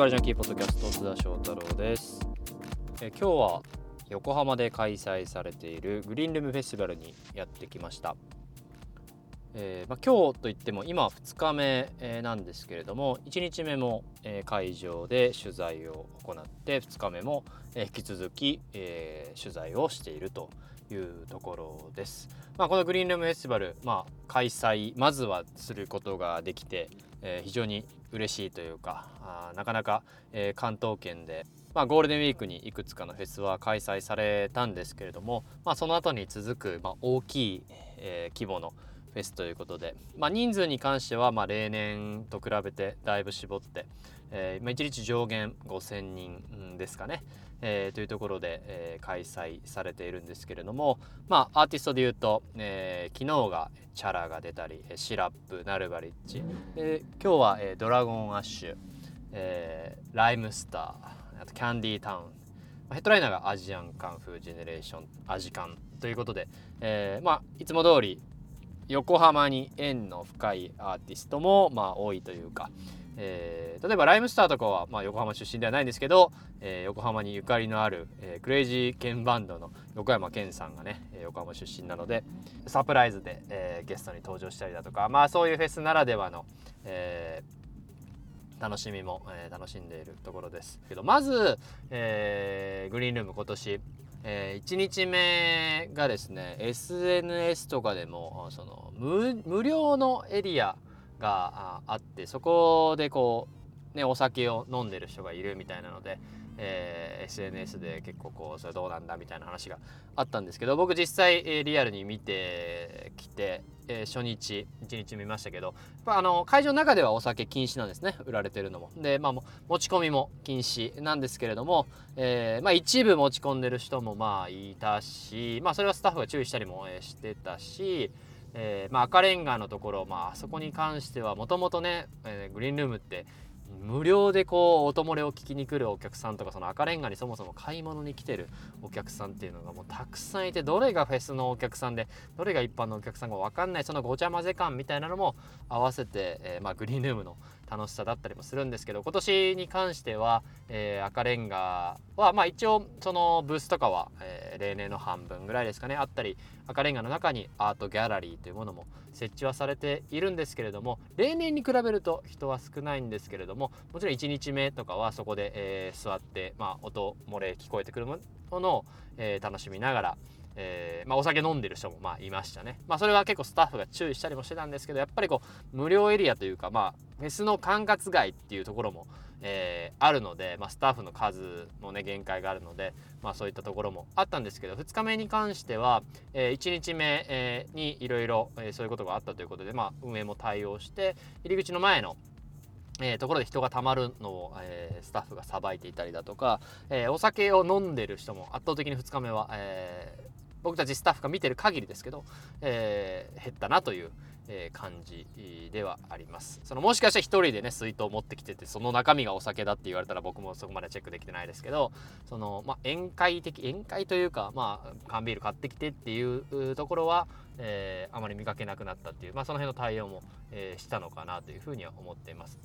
バルジャンキーポッドキャスト津田翔太郎ですえ今日は横浜で開催されているグリーンルームフェスティバルにやってきましたえーまあ、今日といっても今2日目、え、なんですけれども1日目も、え、会場で取材を行って2日目も、え、引き続き、え、取材をしているというところです。まあ、このグリーンルームフェスティバル、まあ、開催まずはすることができて、えー、非常に嬉しいというかあなかなか、えー、関東圏で、まあ、ゴールデンウィークにいくつかのフェスは開催されたんですけれども、まあ、その後に続く、まあ、大きい、えー、規模のフェスということで、まあ、人数に関してはまあ例年と比べてだいぶ絞って、えー、1日上限5,000人ですかね、えー、というところで、えー、開催されているんですけれども、まあ、アーティストでいうと、えー、昨日がチャラが出たりシラップナルバリッジ、えー、今日は、えー、ドラゴンアッシュ、えー、ライムスターあとキャンディータウン。ヘッドライナーがアジアンカンフージェネレーションアジカンということで、えー、まあいつも通り横浜に縁の深いアーティストもまあ多いというか、えー、例えばライムスターとかは、まあ、横浜出身ではないんですけど、えー、横浜にゆかりのある、えー、クレイジーケンバンドの横山健さんがねえ横浜出身なのでサプライズで、えー、ゲストに登場したりだとかまあそういうフェスならではの、えー、楽しみも、えー、楽しんでいるところですけどまず、えー、グリーンルーム今年えー、1日目がですね SNS とかでもその無料のエリアがあってそこでこう、ね、お酒を飲んでる人がいるみたいなので、えー、SNS で結構こうそれどうなんだみたいな話があったんですけど僕実際、え、リアルに見てきて、え、初日1日見ましたけどあの会場の中ではお酒禁止なんですね売られてるのも。で、まあ、持ち込みも禁止なんですけれども、えーまあ、一部持ち込んでる人もまあいたし、まあ、それはスタッフが注意したりもしてたしえーまあ、赤レンガのところ、まあ、そこに関してはもともとね、えー、グリーンルームって無料でこう音漏れを聞きに来るお客さんとかその赤レンガにそもそも買い物に来てるお客さんっていうのがもうたくさんいてどれがフェスのお客さんでどれが一般のお客さんか分かんないそのごちゃ混ぜ感みたいなのも合わせて、えー、まあ、グリーンルームの楽しさだったりもするんですけど今年に関しては、えー、赤レンガは、まあ、一応そのブースとかは、えー、例年の半分ぐらいですかね。あったり赤レンガの中にアートギャラリーというものも設置はされているんですけれども例年に比べると人は少ないんですけれどももちろん1日目とかはそこで、えー、座って、まあ、音漏れ聞こえてくるものを、えー、楽しみながらえー、まあ、お酒飲んでる人もまあいましたね。まあ、それは結構スタッフが注意したりもしてたんですけどやっぱりこう無料エリアというか、まあ、フェスの管轄外っていうところも、えー、あるので、まあ、スタッフの数もね限界があるので、まあ、そういったところもあったんですけど2日目に関しては、えー、1日目、えー、にいろいろそういうことがあったということで、まあ、運営も対応して入り口の前のえー、ところで人がたまるのを、えー、スタッフがさばいていたりだとか、えー、お酒を飲んでる人も圧倒的に2日目は、え僕たちスタッフが見てる限りですけど、えー、減ったなという、えー、感じではありますそのもしかしたら1人でね水筒を持ってきててその中身がお酒だって言われたら僕もそこまでチェックできてないですけどその、まあ、宴会的宴会というか、まあ、缶ビール買ってきてっていうところは、えー、あまり見かけなくなったっていう、まあ、その辺の対応も、え、したのかなというふうには思っています。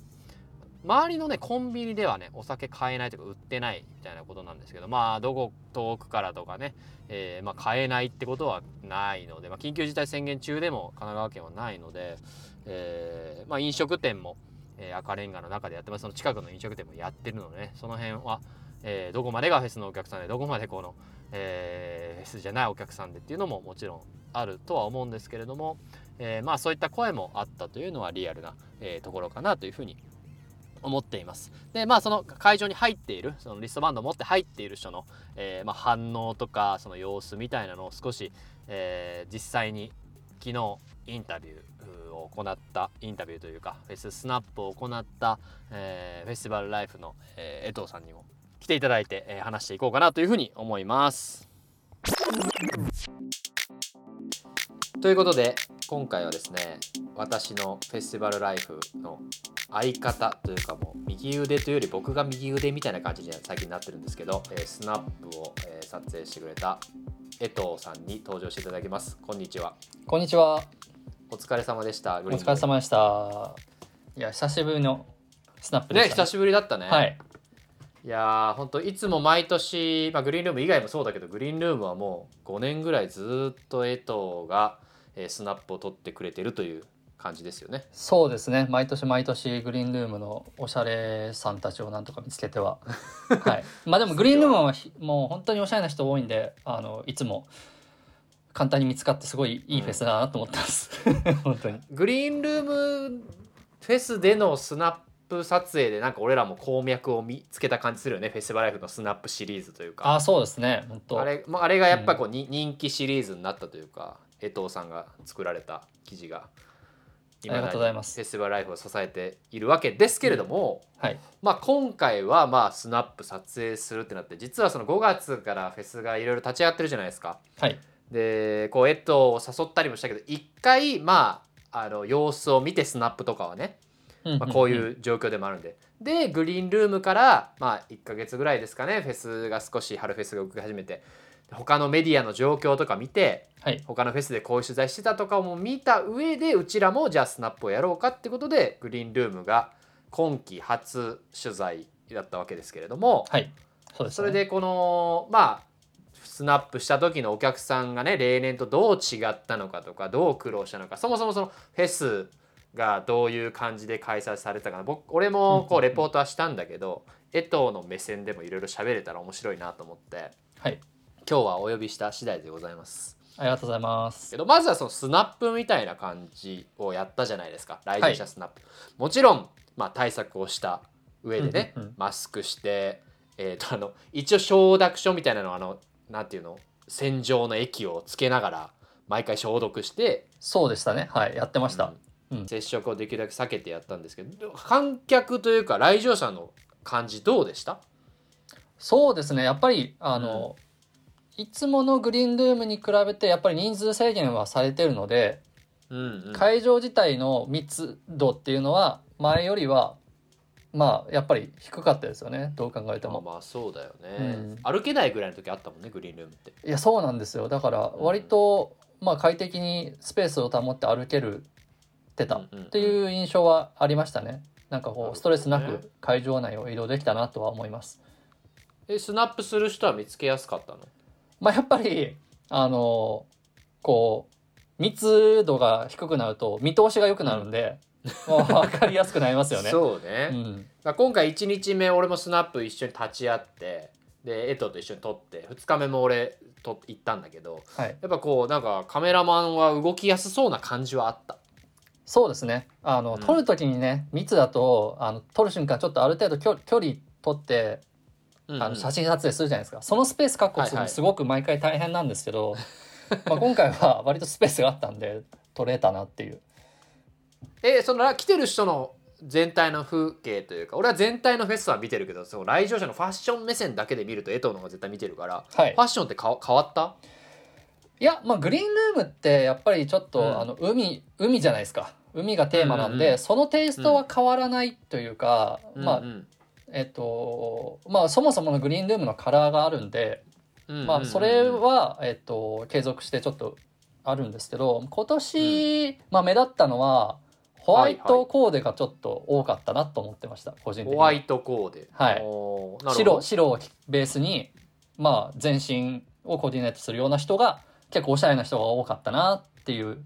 周りのねコンビニではねお酒買えないとか売ってないみたいなことなんですけどまあどこ遠くからとかね、えー、まあ、買えないってことはないので、まあ、緊急事態宣言中でも神奈川県はないので、えー、まあ、飲食店も、えー、赤レンガの中でやってます。その近くの飲食店もやってるので、ね、その辺は、えどこまでがフェスのお客さんでどこまでこの、えフェスじゃないお客さんでっていうのももちろんあるとは思うんですけれども、えまあそういった声もあったというのはリアルな、えところかなというふうに思っています。でまあその会場に入っているそのリストバンドを持って入っている人の、えー、まあ、反応とかその様子みたいなのを少し、えー、実際に昨日インタビューを行ったインタビューというかフェススナップを行った、えー、フェスティバルライフの、え江藤さんにも来ていただいて、え話していこうかなというふうに思います。ということで今回はですね私のフェスティバルライフの相方というかもう右腕というより僕が右腕みたいな感じに最近なってるんですけど、えー、スナップを、えー、撮影してくれた江藤さんに登場していただきます。こんにちは。こんにちは。お疲れ様でしたお疲れ様でした。いや久しぶりのスナップでねした、久しぶりだったね、はい。いやー本当いつも毎年、まあ、グリーンルーム以外もそうだけどグリーンルームはもう5年ぐらいずっと江藤が、えースナップを取ってくれてるという感じですよね。そうですね。毎年毎年グリーンルームのおしゃれさんたちをなんとか見つけては。はい。まあでもグリーンルームはひもう本当におしゃれな人多いんであのいつも簡単に見つかってすごいいいフェスだなと思ってます、本当に。グリーンルームフェスでのスナップ撮影でなんか俺らも鉱脈を見つけた感じするよね。フェスティバルライフのスナップシリーズというか。あそうですね。本当。あれまああれがやっぱこう、に人気シリーズになったというか江藤さんが作られた記事がありがとうございます。フェスティバルライフを支えているわけですけれども、はい。まあ、今回はまあスナップ撮影するってなって実はその5月からフェスがいろいろ立ち上がってるじゃないですか。はい。でこう江藤を誘ったりもしたけど一回まああの様子を見てスナップとかはね、まあ、こういう状況でもあるんで。でグリーンルームからまあ1ヶ月ぐらいですかねフェスが少し春フェスが動き始めて他のメディアの状況とか見てはい。他のフェスでこういう取材してたとかも見た上でうちらもじゃあスナップをやろうかってことでグリーンルームが今季初取材だったわけですけれどもはい。そね、それでこのまあスナップした時のお客さんがね例年とどう違ったのかとかどう苦労したのかそもそもそのフェスがどういう感じで開催されたかな僕俺もこうレポートはしたんだけど江藤の目線でもいろいろ喋れたら面白いなと思って。はい今日はお呼びした次第でございます。ありがとうございます。けどまずはそのスナップみたいな感じをやったじゃないですか。来場者スナップ、もちろん、まあ、対策をした上でね、うんうんうん。マスクして、えー、とあの一応承諾書みたいなのをあのなんていうの？洗浄の液をつけながら毎回消毒してそうでしたね。はい。やってました、うん。接触をできるだけ避けてやったんですけど観客というか来場者の感じどうでした？そうですね。やっぱりあの、いつものグリーンルームに比べてやっぱり人数制限はされてるので、うんうん。会場自体の密度っていうのは前よりはまあやっぱり低かったですよね。どう考えてまあも。まあそうだよね、うん。歩けないぐらいの時あったもんねグリーンルームって。いやそうなんですよ。だから割と、まあ、快適にスペースを保って歩けるてた。っていう印象はありましたね。なんかこうストレスなく会場内を移動できたなとは思います。えスナップする人は見つけやすかったの？まあやっぱりあのこう密度が低くなると見通しが良くなるんで、まあ分かりやすくなりますよね。そうね、うん、まあ今回1日目俺もスナップ一緒に立ち会ってで江藤と一緒に撮って2日目も俺と行ったんだけどはい、やっぱこうなんかカメラマンは動きやすそうな感じはあった。そうですね。あの、うん。撮る時にね密だとあの撮る瞬間ちょっとある程度距距離取ってあの写真撮影するじゃないですか、そのスペース確保するはいはい。のすごく毎回大変なんですけど、まあ今回は割とスペースがあったんで撮れたなっていう。えその来てる人の全体の風景というか俺は全体のフェスは見てるけどその来場者のファッション目線だけで見ると江藤の方が絶対見てるからはい。ファッションってか変わった？いやまあグリーンルームってやっぱりちょっと、うん。あの海海じゃないですか。海がテーマなんで、うんうんそのテイストは変わらないというか、まあうんうんえっとまあそもそものグリーンルームのカラーがあるんで、うんうんうん。まあそれは、えっと、継続してちょっとあるんですけど今年、まあ目立ったのはホワイトコーデがちょっと多かったなと思ってました個人的に。ホワイトコーデ。はい。白ど。白をベースにまあ全身をコーディネートするような人が結構おしゃれな人が多かったなっていう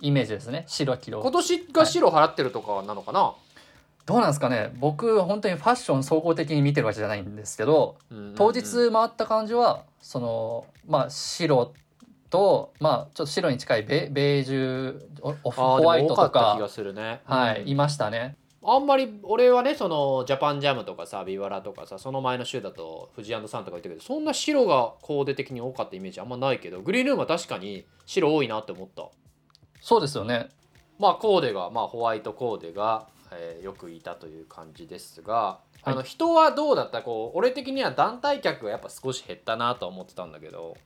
イメージですね。白黄今色年が白払ってるとかなのかな、どうなんですかね。僕本当にファッション総合的に見てるわけじゃないんですけどうんうんうん。当日回った感じはそのまあ白とまあちょっと白に近いベベージュホワイトとかね。はい、うん。いましたね。あんまり俺はねそのジャパンジャムとかさビワラとかさその前の週だと富士サンとか言ったけどそんな白がコーデ的に多かったイメージあんまないけどグリーンルームは確かに白多いなって思った。そうですよね。まあコーデがまあホワイトコーデが、えーよくいたという感じですが、あの人はどうだった？こう俺的には団体客がやっぱ少し減ったなとは思ってたんだけど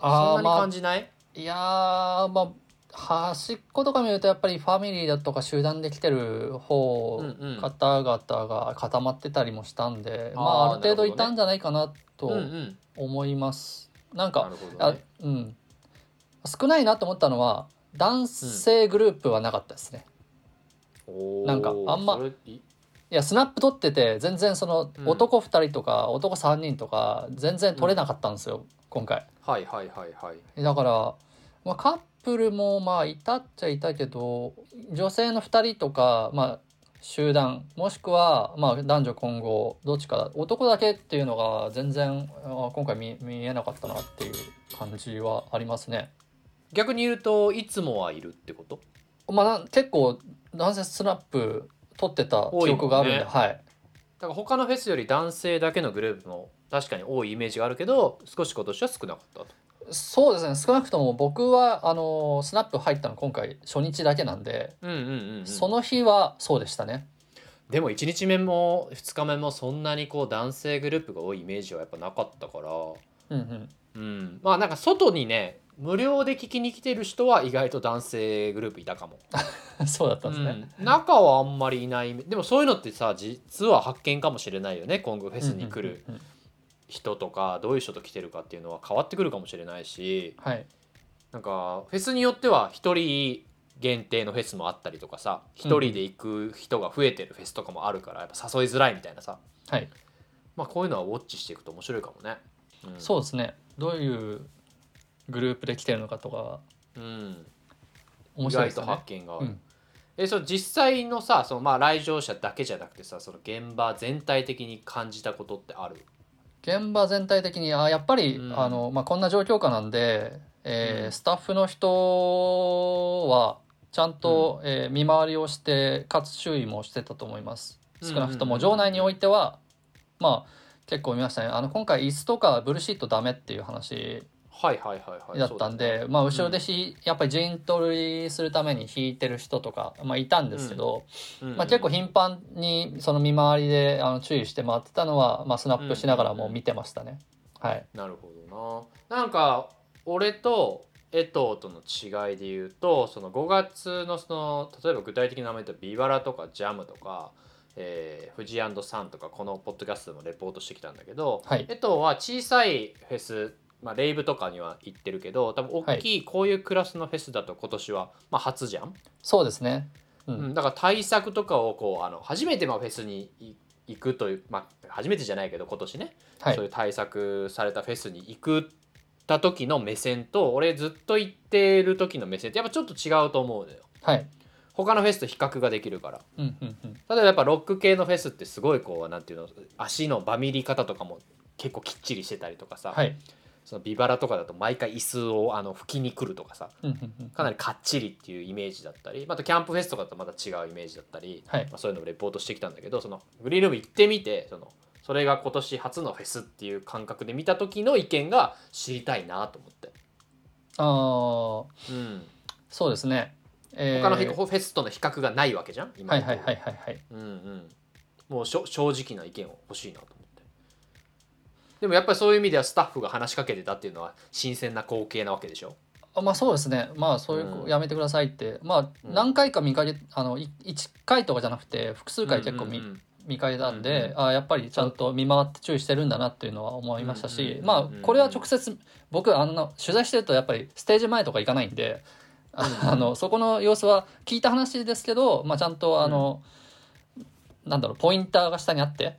そんなに感じない、いやーまあ端っことか見るとやっぱりファミリーだとか集団で来てる方、うんうん方々が固まってたりもしたんであーまあある程度いたんじゃないかなとうんうん思います。なんなかるほどあねうん。少ないなと思ったのは男性グループはなかったですね。おーなんかあんまいい。やスナップ撮ってて全然そのうん。男2人とか男3人とか全然撮れなかったんですよ、今回。はいはいはいはい。だから、まあ、カップルもまあいたっちゃいたけど女性の2人とか、まあ、集団もしくはまあ男女混合どっちか男だけっていうのが全然あ今回見見えなかったなっていう感じはありますね。逆に言うといつもはいるってこと？まあ、な結構男性スナップ撮ってた記憶があるんで、ねはい。だから他のフェスより男性だけのグループも確かに多いイメージがあるけど少し今年は少なかったと。そうですね。少なくとも僕はあのスナップ入ったの今回初日だけなんで、うんうんうん、うん、その日はそうでしたね。でも1日目も2日目もそんなにこう男性グループが多いイメージはやっぱなかったから。うんうん。うん。まあなんか外にね無料で聞きに来てる人は意外と男性グループいたかも、そうだったんですね。うん。中はあんまりいない。でもそういうのってさ実は発見かもしれないよね。今後フェスに来る人とかどういう人と来てるかっていうのは変わってくるかもしれないし。はい。なんかフェスによっては1人限定のフェスもあったりとかさ1人で行く人が増えてるフェスとかもあるからやっぱ誘いづらいみたいなさ。はい。まあこういうのはウォッチしていくと面白いかもね。うん、そうですね。どういうグループで来てるのかとか。うん、面意外と白いですよね。発見がある。うん。えその実際のさそのまあ来場者だけじゃなくてさその現場全体的に感じたことってある？現場全体的にあやっぱり、うん。あのまあ、こんな状況下なんで、えーうん。スタッフの人はちゃんと、えー見回りをしてかつ注意もしてたと思います。少なくとも場内においてはまあ結構見ましたね。あの今回椅子とかブルーシートダメっていう話はいはいはいはい。だったんで、そうまあ後ろでひ、やっぱり陣取りするために引いてる人とか、まあ、いたんですけど、だねまあ、結構頻繁にその見回りであの注意して回ってたのは、まあ、スナップしながらも見てましたね。はい、なるほどな。なんか俺と江藤との違いで言うとその5月のその例えば具体的な名前とビバラとかジャムとか、えー、富士サンとかこのポッドキャストでもレポートしてきたんだけど、はい。江藤は小さいフェス、まあ、レイブとかには行ってるけど多分大きいこういうクラスのフェスだと今年は、まあ、初じゃん、そうですね。ううん。ん、だから対策とかをこうあの初めてまあフェスにい行くという、まあ、初めてじゃないけど今年ね、はい。そういう対策されたフェスに行くた時の目線と俺ずっと行ってる時の目線ってやっぱちょっと違うと思うのよ。はい。他のフェスと比較ができるから。うんうんうん。例えばやっぱロック系のフェスってすごいこうなんていうの足のバミり方とかも結構きっちりしてたりとかさ、はい。そのビバラとかだと毎回椅子をあの拭きに来るとかさ。かなりかっちりっていうイメージだったり。またキャンプフェスとかだとまた違うイメージだったり、はい。まあ、そういうのをレポートしてきたんだけどそのグリーンルーム行ってみてそのそれが今年初のフェスっていう感覚で見た時の意見が知りたいなと思って、ああ、うん、そうですね。えー。他のフェスとの比較がないわけじゃん今はいはいはいはいはい。うんうん、もうしょ正直な意見を欲しいなとでもやっぱりそういう意味ではスタッフが話しかけてたっていうのは新鮮な光景なわけでしょ？あまあそうですね。まあそういう、うん。やめてくださいって。まあうん。何回か見かけ、あの、い1回とかじゃなくて、複数回結構見,、うんうん見かけたんで、うんうんあやっぱりちゃんと見回って注意してるんだなっていうのは思いましたし、うんうんまあこれは直接僕あの取材してるとやっぱりステージ前とか行かないんで、あうん あのそこの様子は聞いた話ですけど、まあ、ちゃんとあの、なんだろうポインターが下にあって、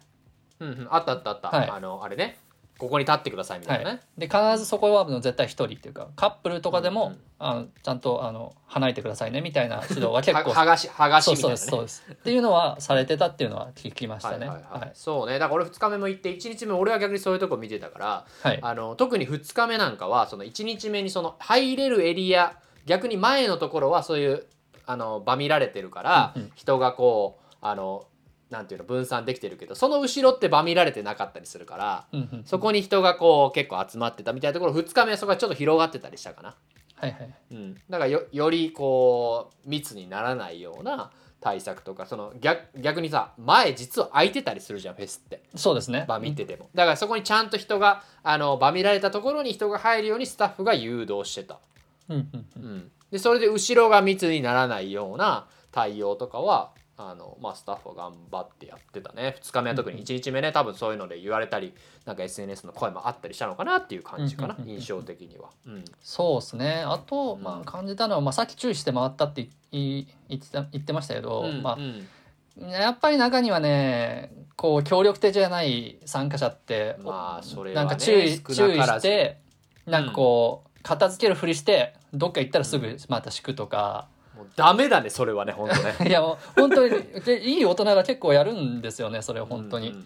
うんうん、あったあったあった、はい。あのあれねここに立ってくださいみたいなね、で必ずそこは絶対一人っていうかカップルとかでも、うんうんあのちゃんとあの離れてくださいねみたいな指導は結構。は剥がし剥がしそうみたいうなね。そですそうです。っていうのはされてたっていうのは聞きましたね。はいはいはい。はい。そうね。だから俺2日目も行って1日目俺は逆にそういうとこ見てたからはい。あの特に2日目なんかはその1日目にその入れるエリア逆に前のところはそういうあの場見られてるから、うんうん。人がこうあのなんていうの分散できてるけどその後ろって場見られてなかったりするからうんうんそこに人がこう結構集まってたみたいなところ2日目はそこがちょっと広がってたりしたかな。はいはい。うん、だからよよりこう密にならないような対策とかその逆逆にさ前実は空いてたりするじゃんフェスって。そうですね。場見てても。だからそこにちゃんと人があの場見られたところに人が入るようにスタッフが誘導してた、うんうんうん。うん、でそれで後ろが密にならないような対応とかはあの、まあ、スタッフは頑張ってやってたね。2日目は特に1日目ね多分そういうので言われたりなんか SNS の声もあったりしたのかなっていう感じかな印象的には。うん。そうですね。あと、うん。まあ、感じたのは、まあ、さっき注意して回ったって言い言ってた言ってましたけど、まあうん。うんやっぱり中にはねこう協力的じゃない参加者って、まあそれはねなんか注意少注意してなんかこう、片付けるふりしてどっか行ったらすぐまた敷くとか、ダメだねそれはね本当ね。いやもう本当にでいい大人が結構やるんですよねそれ本当に、うんうんうん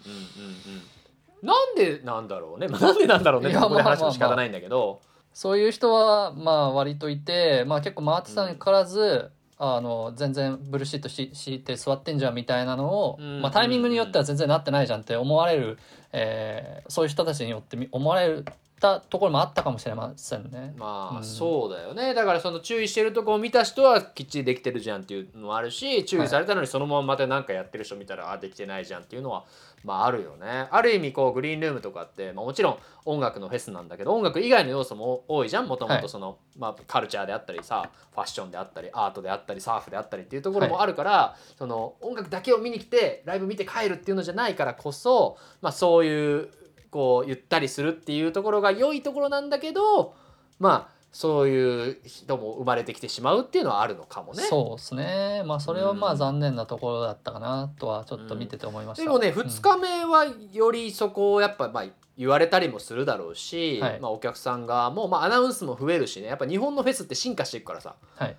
なんでなんだろうね、まあ、なんでなんだろうねここで話も仕方ないんだけど、そういう人はまあ割といて、まあ、結構回ってたにからず、あの全然ブルシットしして座ってんじゃんみたいなのを、うんまあ、タイミングによっては全然なってないじゃんって思われる、えーそういう人たちによってみ思われたところもあったかもしれませんね。まあ、うん。そうだよね。だからその注意してるとこを見た人はきっちりできてるじゃんっていうのもあるし注意されたのにそのまままた何かやってる人見たらあできてないじゃんっていうのはまああるよね。ある意味こうグリーンルームとかって、まあ、もちろん音楽のフェスなんだけど音楽以外の要素も多いじゃん。もともはい。とその、まあ、カルチャーであったりさファッションであったりアートであったりサーフであったりっていうところもあるから、その音楽だけを見に来てライブ見て帰るっていうのじゃないからこそ、まあ、そういうこうゆったりするっていうところが良いところなんだけどまあそういう人も生まれてきてしまうっていうのはあるのかもね。そうですね。まあそれはまうん。あ残念なところだったかなとはちょっと見てて思いました、でもねうん2日目はよりそこをやっぱまあ言われたりもするだろうし、はい。まあ、お客さんがもうまあアナウンスも増えるしね。やっぱ日本のフェスって進化していくからさ。はい。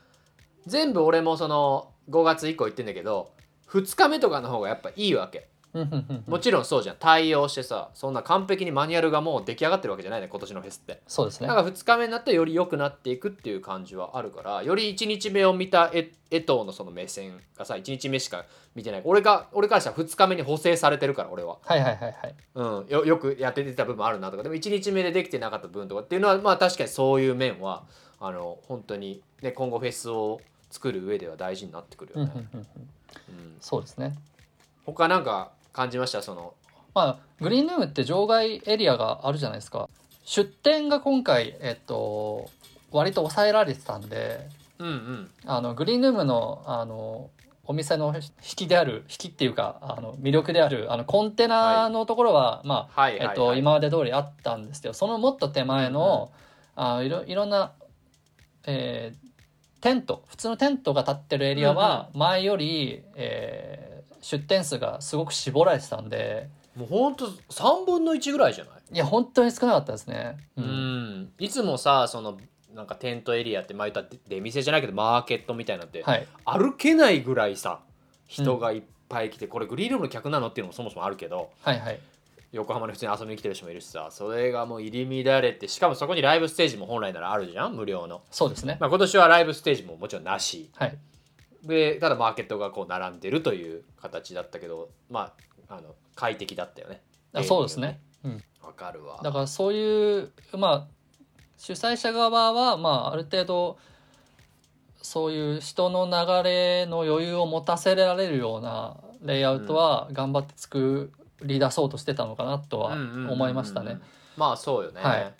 全部俺もその5月以降言ってんだけど2日目とかの方がやっぱいいわけ。うんうんうんもちろんそうじゃん。対応してさそんな完璧にマニュアルがもう出来上がってるわけじゃないね今年のフェスって。そうですね。だから2日目になってより良くなっていくっていう感じはあるからより1日目を見た江江藤のその目線がさ1日目しか見てない。俺が俺からしたら2日目に補正されてるから俺は、はいはいはいはい。うん、よよくやってた部分あるなとか。でも1日目でできてなかった部分とかっていうのはまあ確かにそういう面はあの本当に、ね、今後フェスを作る上では大事になってくるうんよね。うんうんうん。うん、そうですね。他なんか感じました？そのまあグリーンルームって場外エリアがあるじゃないですか。出店が今回えっと割と抑えられてたんでうんうん。あのグリーンルームのあのお店の引きである引きっていうかあの魅力であるあのコンテナのところは、まあはい。はいはいえっと、今まで通りあったんですけどそのもっと手前の、あいろいろんな、えーテント普通のテントが立ってるエリアは前より、えー出店数がすごく絞られてたんで。もうほんと3分の1ぐらいじゃない？いや本当に少なかったですね。ううん。ん、いつもさそのなんかテントエリアって前言った出店じゃないけどマーケットみたいなのって、はい、歩けないぐらいさ人がいっぱい来て、これグリーンルームの客なのっていうのもそもそもあるけどはいはい。横浜に普通に遊びに来てる人もいるしさそれがもう入り乱れてしかもそこにライブステージも本来ならあるじゃん無料の、そうですね。まあ、今年はライブステージももちろんなし。はいでただマーケットがこう並んでるという形だったけどまああの快適だったよね。あそうですね。うん。わかるわ。だからそういうまあ主催者側はまあある程度そういう人の流れの余裕を持たせられるようなレイアウトは頑張って作り出そうとしてたのかなとは思いましたね。まあそうよね、はい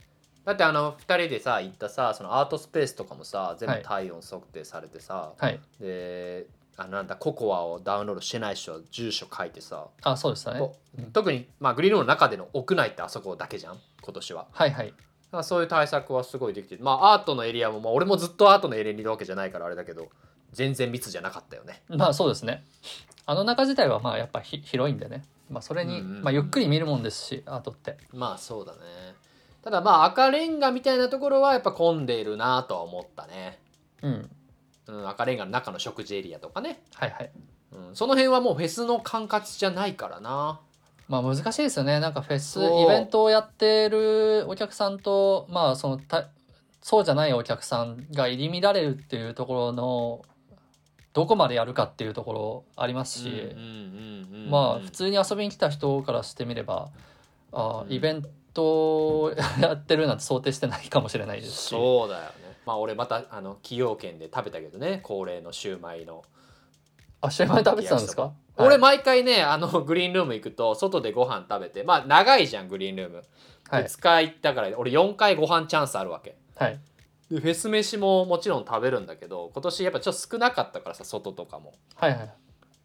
だってあの2人でさ行ったさそのアートスペースとかもさ全部はい体温測定されてさ、はい。であのなんだココアをダウンロードしてない人は住所書いてさ、あそうでしたね。こううん特に、まあ、グリーンの中での屋内ってあそこだけじゃん今年ははいはい。そういう対策はすごいできててまあアートのエリアも、まあ、俺もずっとアートのエリアにいるわけじゃないからあれだけど全然密じゃなかったよねまあそうですね。あの中自体はまあやっぱひ広いんでね。まあそれに、まあゆっくり見るもんですしアートって。まあそうだねただまあ赤レンガみたいなところはやっぱ混んでいるなとは思ったね、うん。うん、赤レンガの中の食事エリアとかね。はいはい。うん、その辺はもうフェスの管轄じゃないからな。まあ難しいですよね。なんかフェスイベントをやってるお客さんとまあそのたそうじゃないお客さんが入り乱れるっていうところのどこまでやるかっていうところありますし、まあ普通に遊びに来た人からしてみればあうん。イベントをやってるなんて想定してないかもしれないですし。そうだよね。まあ俺またあの崎陽軒で食べたけどね。恒例のシューマイの。あシューマイ食べてたんですか？俺はい。毎回ねあのグリーンルーム行くと外でご飯食べてまあ長いじゃんグリーンルーム、はい。2日行ったから俺4回ご飯チャンスあるわけ。はい。でフェス飯ももちろん食べるんだけど今年やっぱちょっと少なかったからさ外とかも。はいはい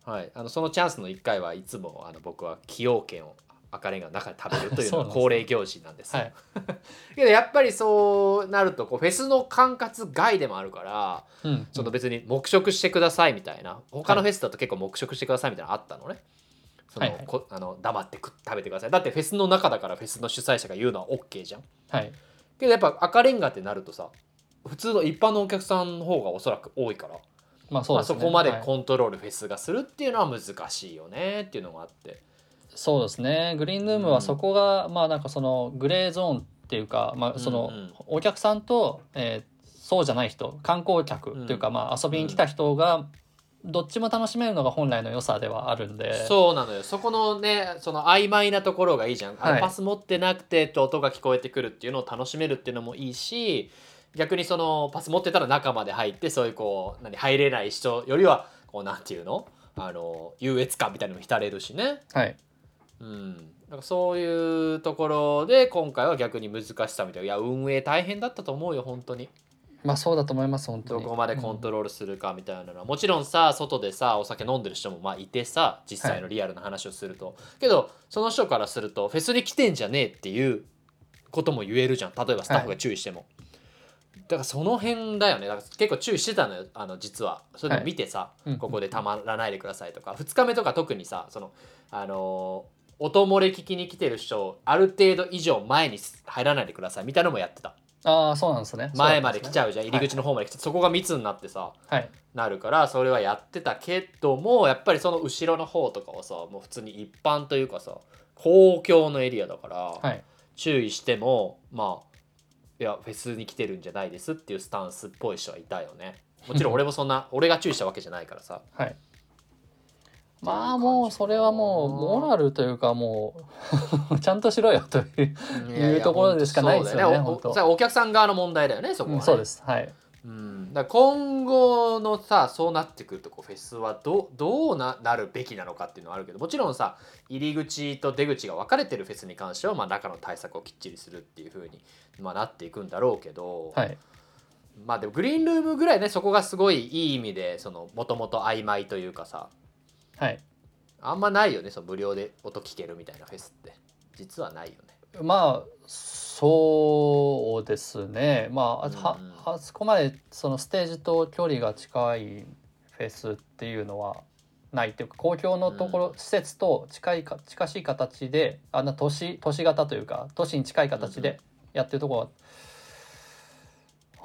はい。あのそのチャンスの1回はいつもあの僕は崎陽軒を赤レンガの中で食べるというのが 恒例行事なんです。よはい。けどやっぱりそうなるとこうフェスの管轄外でもあるからうん。その別に黙食してくださいみたいな。他のフェスだと結構黙食してくださいみたいなのあったのね。そのはい。はいこあの黙ってく食べてください。だってフェスの中だからフェスの主催者が言うのは OK じゃん。はい。けどやっぱ赤レンガってなるとさ普通の一般のお客さんの方がおそらく多いから。まあ、まあそうですね。そこまではい。コントロールフェスがするっていうのは難しいよねっていうのがあってそうですね。グリーンルームはそこが、まあなんかそのグレーゾーンっていうか、まあ、そのうんうん。お客さんと、えーそうじゃない人観光客っていうか、まあ遊びに来た人がどっちも楽しめるのが本来の良さではあるんで。そうなのよ。そこのねその曖昧なところがいいじゃん、あはい。パス持ってなくてって音が聞こえてくるっていうのを楽しめるっていうのもいいし逆にそのパス持ってたら中まで入ってそういうこう何入れない人よりはこうなんていうの？あの優越感みたいなのも浸れるしね。はいうん。なんかそういうところで今回は逆に難しさみたいな。いや運営大変だったと思うよ本当に。まあそうだと思います本当に。どこまでコントロールするかみたいなのは、もちろんさ外でさお酒飲んでる人もまあいてさ実際のリアルな話をすると、けどその人からするとフェスに来てんじゃねえっていうことも言えるじゃん。例えばスタッフが注意しても、だからその辺だよね。だから結構注意してたのよあの実は。それでも見てさ、い。うん。ここでたまらないでくださいとか。2日目とか特にさそのあのー音漏れ聞きに来てる人ある程度以上前に入らないでください。みたいなのもやってた。ああそうなんですね。前まで来ちゃゃうじゃん。入り口の方まで来て、そこが密になってさはい。なるからそれはやってたけどもやっぱりその後ろの方とかはさもう普通に一般というかさ公共のエリアだから、はい。注意してもまあいやフェスに来てるんじゃないですっていうスタンスっぽい人はいたよね。もちろん俺もそんな 俺が注意したわけじゃないからさ。はいまあもうそれはもうモラルというかもう ちゃんとしろよといういうところでしかないですよねね。おお客さん側の問題だよねそこは、ね。うんそうです。はい。うん、だ今後のさそうなってくるとこうフェスはどどうななるべきなのかっていうのはあるけどもちろんさ入り口と出口が分かれてるフェスに関しては、まあ、中の対策をきっちりするっていう風に、まあ、なっていくんだろうけど、はい。まあでもグリーンルームぐらいねそこがすごいいい意味でもともと曖昧というかさはい。あんまないよねその無料で音聞けるみたいなフェスって。実はないよね。まあそうですね。まあ、はうん。あそこまでそのステージと距離が近いフェスっていうのはないっていうか公共のところ、うん。施設と近いか近しい形であんな都市都市型というか都市に近い形でやってるところは、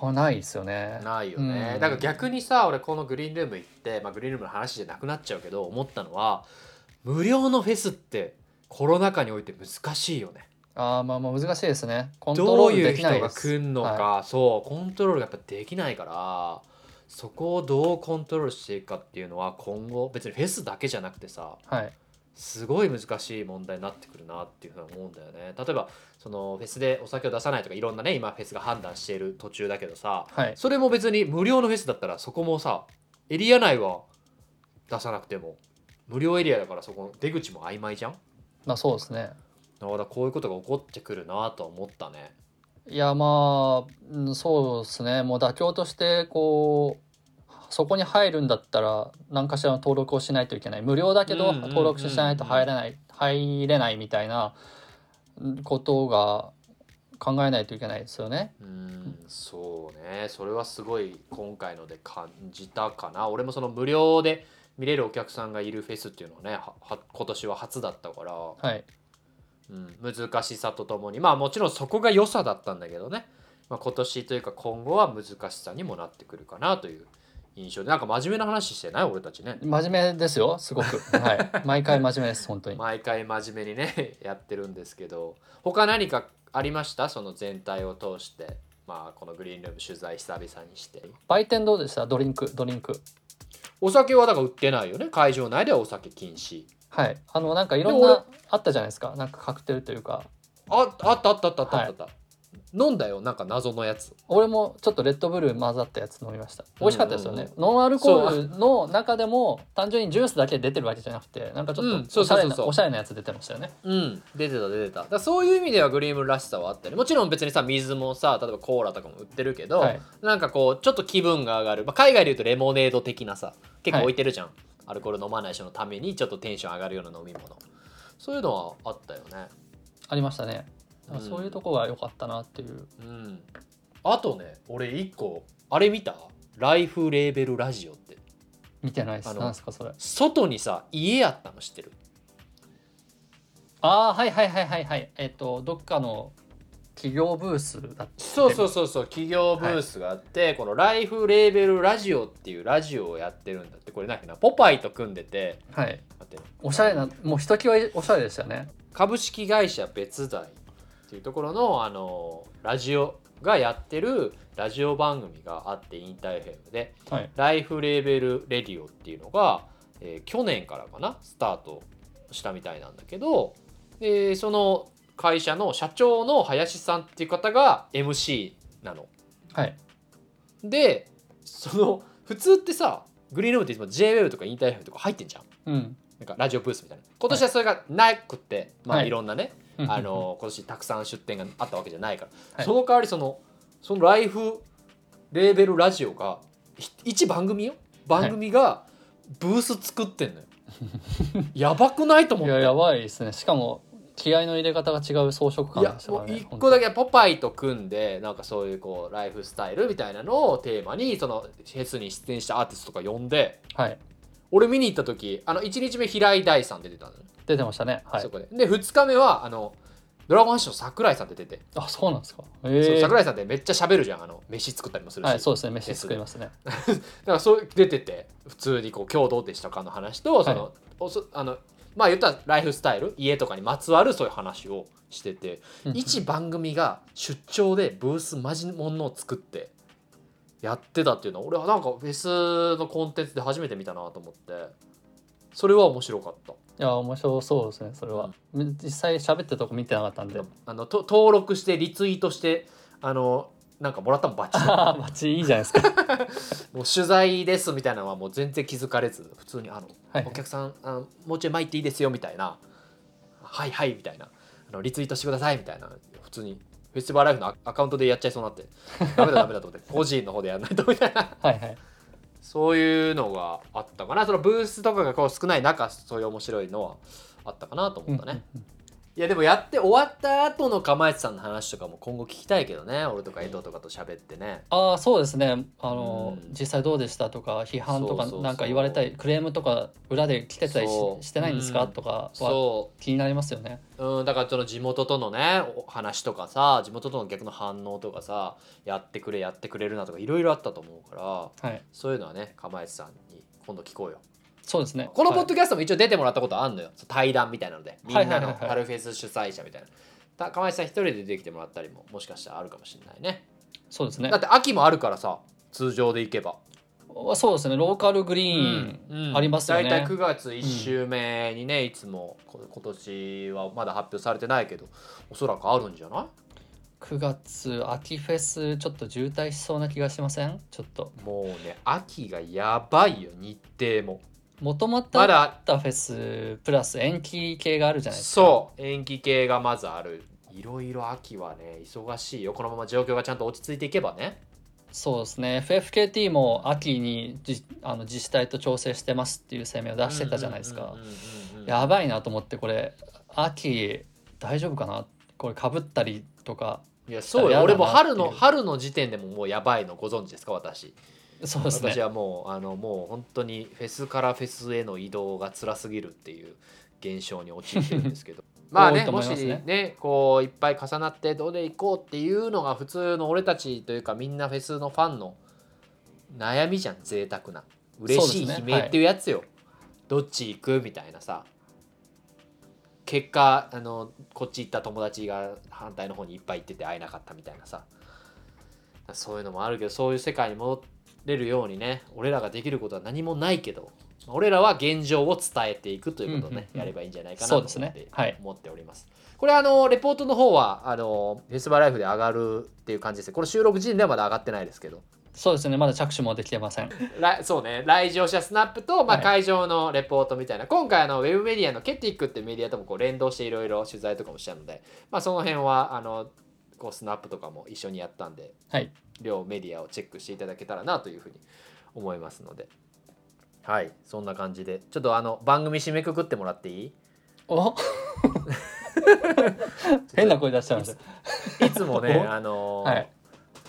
あないですよね。ないよね、うんだから逆にさ俺このグリーンルーム行って、まあ、グリーンルームの話じゃなくなっちゃうけど思ったのは無料のフェスってコロナ禍において難しいよねああまあまあ難しいですね。コントロどうールできいう人が。来んのか、はそうコントロールがやっぱできないからそこをどうコントロールしていくかっていうのは今後別にフェスだけじゃなくてさはいすごい難しい問題になってくるなっていうふうに思うんだよね。例えばそのフェスでお酒を出さないとかいろんなね今フェスが判断している途中だけどさはい。それも別に無料のフェスだったらそこもさエリア内は出さなくても無料エリアだからそこの出口も曖昧じゃん？まあそうですね。だからこういうことが起こってくるなとは思ったね。いやまあうんそうですね。もう妥協としてこうそこに入るんだったら何かしらの登録をしないといけない。無料だけど登録しないと入れない入れないみたいなうんことが考えないといけないですよね。うんそうね。それはすごい今回ので感じたかな。俺もその無料で見れるお客さんがいるフェスっていうのはねはは今年は初だったから、はい。うん、難しさとともに。まあもちろんそこが良さだったんだけどね、まあ、今年というか今後は難しさにもなってくるかなという印象でなんか真面目な話してない？俺たちね。真面目ですよすごく。はい。毎回真面目です本当に。毎回真面目にね やってるんですけど。他何かありました？その全体を通して。まあこのグリーンルーム取材久々にして。売店どうでした？ドリンクドリンク。お酒はだから売ってないよね？会場内ではお酒禁止。はい。あのなんかいろんなあったじゃないですか。なんかカクテルというか。ああったあったあったあったあった。あった、飲んだよなんか謎のやつ。俺もちょっとレッドブル混ざったやつ飲みました。美味しかったですよね、ノンアルコールの中でも単純にジュースだけ出てるわけじゃなくてなんかちょうん。っそうそうそうそう。とおしゃれなおしゃれなやつ出てましたよね。うん。出てた出てた。だそういう意味ではグリーンムらしさはあったり。もちろん別にさ水もさ例えばコーラとかも売ってるけど、はい。なんかこうちょっと気分が上がる、まあ、海外でいうとレモネード的なさ結構置いてるじゃん、アルコール飲まない人のためにちょっとテンション上がるような飲み物。そういうのはあったよね。ありましたねだからそういうとこが良かったなっていう、うん。あとね俺一個あれ見た？ライフレーベルラジオって。見てないです。なんですかそれ。外にさ家あったの知ってる？ああはいはいはいはいはい。えっ、とどっかの企業ブースだって。そうそうそうそう企業ブースがあって、このライフレーベルラジオっていうラジオをやってるんだって。これなんかなポパイと組んでて。はい。おしゃれなもうひときわおしゃれでしたね。株式会社別大っていうところのあのラジオがやってるラジオ番組があってインターフェムではい。ライフレーベルレディオっていうのが、えー去年からかなスタートしたみたいなんだけどでその会社の社長の林さんっていう方が MC なの。はい。でその普通ってさグリーンルームっていつも JWEB とかインターフェムとか入ってんじゃん。うん。なんかラジオブースみたいな。今年はそれがなくって、まあはい。いろんなね、うん あの今年たくさん出店があったわけじゃないから、はい。その代わりそのそのライフレーベルラジオがひ一番組よ？番組がブース作ってんのよ、やばくないと思って。いややばいですね。しかも気合の入れ方が違う装飾い感でしたからね一個だけポパイと組んでなんかそういうこうライフスタイルみたいなのをテーマにそのフェスに出演したアーティストとか呼んで。はい。俺見に行った時あの1日目平井大さん出てたのね、出てましたね。はい。そこで。で2日目はあのドラゴンアッシュの桜井さん出てて、あそうなんですか。ええ。桜井さんってめっちゃ喋るじゃん。あの飯作ったりもするし、はいそうですね。飯作りますね。だからそう出てて普通にこう今日どうでしたかの話とその、おそあのまあ言ったらライフスタイル家とかにまつわるそういう話をしててうん一番組が出張でブースマジものを作ってやってたっていうのは俺はなんかフェスのコンテンツで初めて見たなと思ってそれは面白かった。いや面白そうですねそれは、実際喋ってるとこ見てなかったんで。あのと登録してリツイートしてあのなんかもらったもんバッチ。バッチリいいじゃないですか。もう取材ですみたいなのはもう全然気づかれず普通にあの、はい。お客さんあのもうちょい前行っていいですよみたいな。はいはいみたいな。あのリツイートしてくださいみたいな。普通にフェスティバルライフのアアカウントでやっちゃいそうになって。ダメだダメだと思って個人の方でやらないとみたいな。はいはいそういうのがあったかな。そのブースとかがこう少ない中そういう面白いのはあったかなと思ったね、うんうんいやでもやって終わった後の釜石さんの話とかも今後聞きたいけどね。俺とか江藤とかと喋ってね。ああそうですね。あの、うん。実際どうでしたとか批判とかなんか言われたりクレームとか裏で来てたりしてないんですか、うん。とかはそ気になりますよね。う、うん、だからその地元とのねお話とかさ地元との逆の反応とかさやってくれやってくれるなとかいろいろあったと思うからはい。そういうのはね釜石さんに今度聞こうよそうですね。このポッはいドキャストも一応出てもらったことあるのよ、対談みたいなので。みんなのはいはい。はいはい春フェス主催者みたいな。た釜石さん一人で出てきてもらったりももしかしたらあるかもしれないね。そうですね。だって秋もあるからさ通常で行けば。そうですね。ローカルグリーンありますよね、大体9月1週目にね、いつもこ今年はまだ発表されてないけどおそらくあるんじゃない？9月秋フェスちょっと渋滞しそうな気がしません？ちょっと。もうね秋がやばいよ日程ももともとあったフェスプラス延期系があるじゃないですか。そう。延期系がまずある。いろいろ秋はね忙しいよ。このまま状況がちゃんと落ち着いていけばね。そうですね。FFKT も秋にじあの自治体と調整してますっていう声明を出してたじゃないですか。やばいなと思ってこれ秋大丈夫かな？これかぶったりとかいやそうよ。や俺も春の春の時点でももうやばいのご存知ですか？私そうですね。私はもうあのもう本当にフェスからフェスへの移動が辛すぎるっていう現象に陥ってるんですけど。まあ多いね。もしねねこういっぱい重なってどうで行こうっていうのが普通の俺たちというかみんなフェスのファンの悩みじゃん贅沢な。嬉しい悲鳴っていうやつよ、どっち行くみたいなさ。結果あのこっち行った友達が反対の方にいっぱい行ってて会えなかったみたいなさ。そういうのもあるけどそういう世界に戻れるようにね俺らができることは何もないけど俺らは現状を伝えていくということをね、やればいいんじゃないかなと思って,、はい。思っております。これあのレポートの方はあのフェスバルライフで上がるっていう感じです。ねこれ収録時点ではまだ上がってないですけど。そうですね。まだ着手もできてません。来そうね。来場者スナップと、まあ、はい。会場のレポートみたいな、今回あのウェブメディアのケティックってメディアともこう連動していろいろ取材とかもしたので、まあ、その辺はあのこうスナップとかも一緒にやったんではい。両メディアをチェックしていただけたらなというふうに思いますので。はいそんな感じで。ちょっとあの番組締めくくってもらっていい？お？変な声出しちゃいました。いつもね お？あのーはい。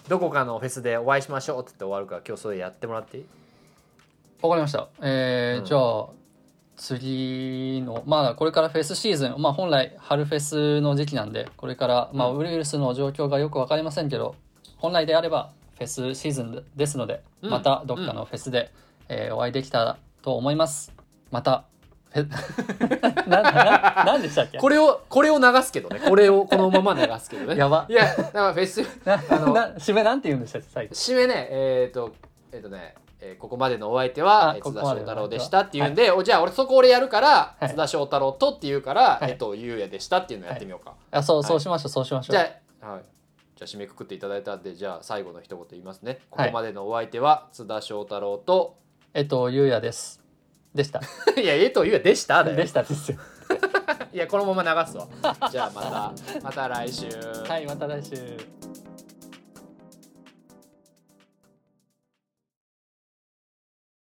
どこかのフェスでお会いしましょうって言って終わるから今日それやってもらっていい？わかりました。えーうん。じゃあ次のまあこれからフェスシーズンまあ本来春フェスの時期なんでこれからまあうんウイルスの状況がよくわかりませんけど本来であればフェスシーズンですので、うんまたどっかのフェスで、えーお会いできたらと思います。またフェ なななんでしたっけ？これをこれを流すけどねこれをこのまま流すけどねやばいやだからフェスなあのな締めなんて言うんでしたっけ？最後？締めねえっ、とえっ、とねえーここまでのお相手は津田翔太郎でしたっていうんで、おじゃあ俺そこ俺やるから、はい。津田翔太郎とって言うから、はい。えっとゆうやでしたっていうのやってみようか、あそうはい。そうしましょうそうしましょう。じゃあ、はい、じゃあ締めくくっていただいたんでじゃあ最後の一言言いますね。こはい。こまでのお相手は津田翔太郎と、えっとゆうやです。でした。い、やえとゆうやでしたでしたですよ。いやこのまま流すわ。じゃあまたまた来週。はいまた来週。